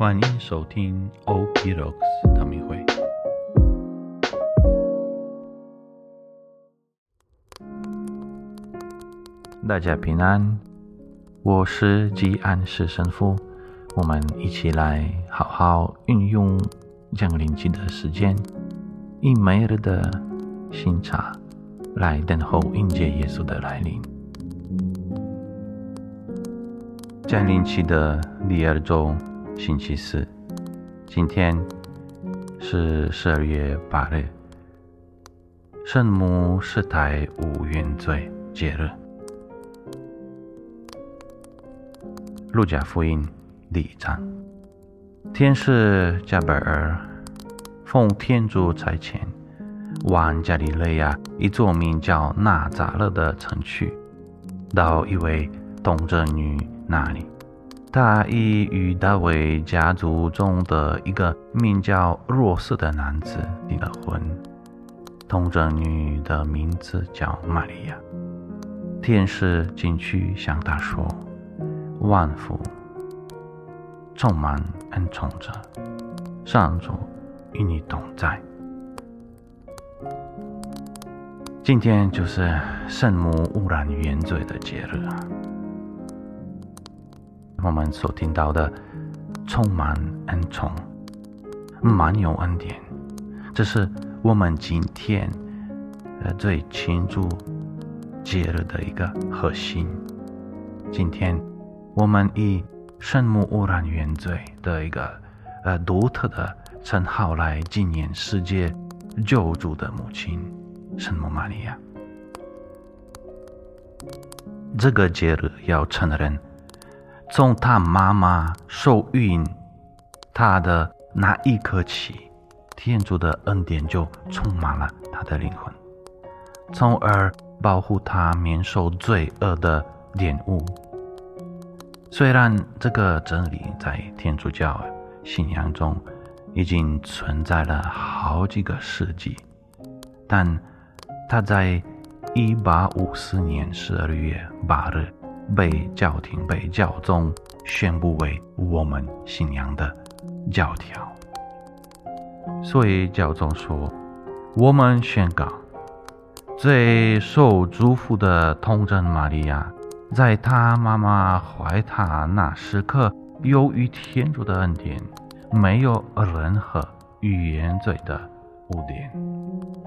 欢迎收听 OP Rocks 唐明会。大家平安，我是吉安市神父。我们一起来好好运用降临期的时间，以每日的新茶来等候迎接耶稣的来临。降临期的第二周，星期四，今天是十二月八日，圣母世台无原罪节日。路加福音第一章，天使加贝尔奉天主差遣，往加利利亚一座名叫纳扎勒的城去，到一位童贞女那里。他已与大卫家族中的一个名叫若瑟的男子订了婚。童贞女的名字叫玛利亚。天使进去向他说。万福充满恩宠者，上主与你同在。今天就是圣母污染原罪的节日！我们所听到的充满恩宠、满有恩典，这是我们今天呃最庆祝节日的一个核心。今天。我们以圣母污染原罪的一个呃独特的称号来纪念世界救主的母亲圣母玛利亚。这个节日要承认，从他妈妈受孕他的那一刻起，天主的恩典就充满了他的灵魂，从而保护他免受罪恶的玷污。虽然这个真理在天主教信仰中已经存在了好几个世纪，但他在一八五四年十二月八日被教廷、被教宗宣布为我们信仰的教条。所以教宗说：“我们宣告，最受祝福的童贞玛利亚。”在他妈妈怀他那时刻，由于天主的恩典，没有任何语言罪的污点。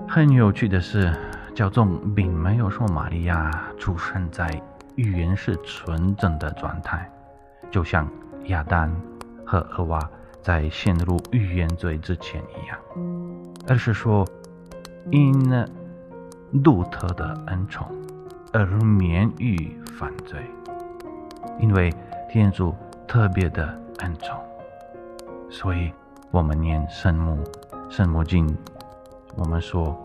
很有趣的是，教宗并没有说玛利亚出生在预言是纯正的状态，就像亚当和厄娃在陷入预言罪之前一样，而是说因独特的恩宠。而免于犯罪，因为天主特别的恩宠，所以我们念圣母圣母经，我们说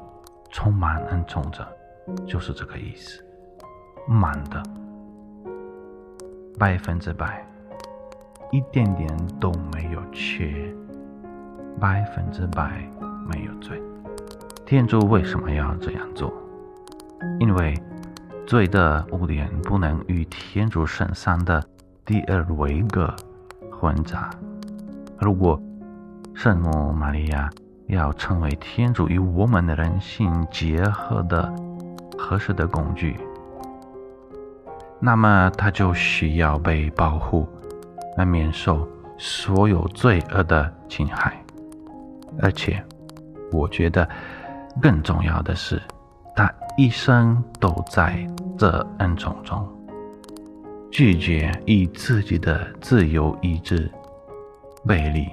充满恩宠者，就是这个意思，满的，百分之百，一点点都没有缺，百分之百没有罪。天主为什么要这样做？因为。罪的污点不能与天主身上的第二位格混杂。如果圣母玛利亚要成为天主与我们的人性结合的合适的工具，那么他就需要被保护，来免受所有罪恶的侵害。而且，我觉得更重要的是。他一生都在这恩宠中，拒绝以自己的自由意志背离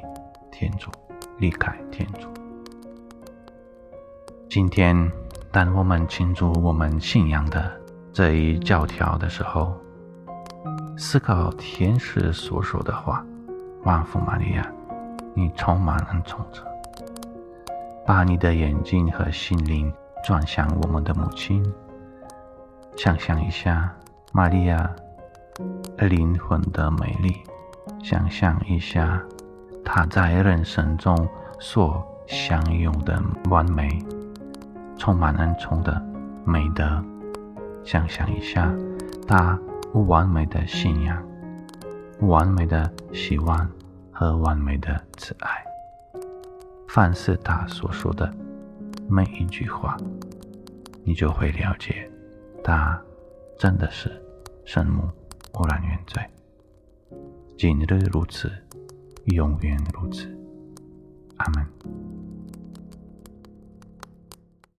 天主，离开天主。今天，当我们庆祝我们信仰的这一教条的时候，思考天使所说的话：“万福玛利亚，你充满恩宠者，把你的眼睛和心灵。”转向我们的母亲，想象一下玛利亚灵魂的美丽，想象一下她在人生中所享有的完美、充满恩宠的美德，想象一下他不完美的信仰、不完美的希望和完美的慈爱。凡是他所说的每一句话，你就会了解，他真的是圣母无染原罪。今日如此，永远如此。阿门。